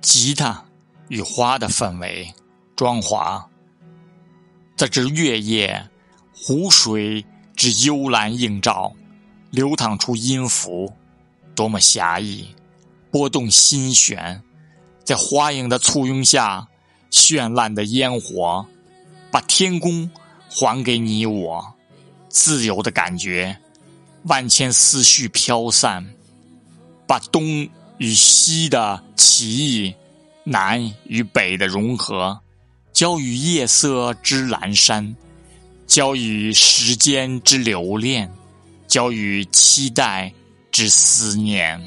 吉他与花的氛围装华在。这月夜，湖水之幽蓝映照，流淌出音符，多么侠义，拨动心弦。在花影的簇拥下，绚烂的烟火，把天空还给你我，自由的感觉。万千思绪飘散，把东与西的奇异，南与北的融合，交于夜色之阑珊，交于时间之留恋，交于期待之思念。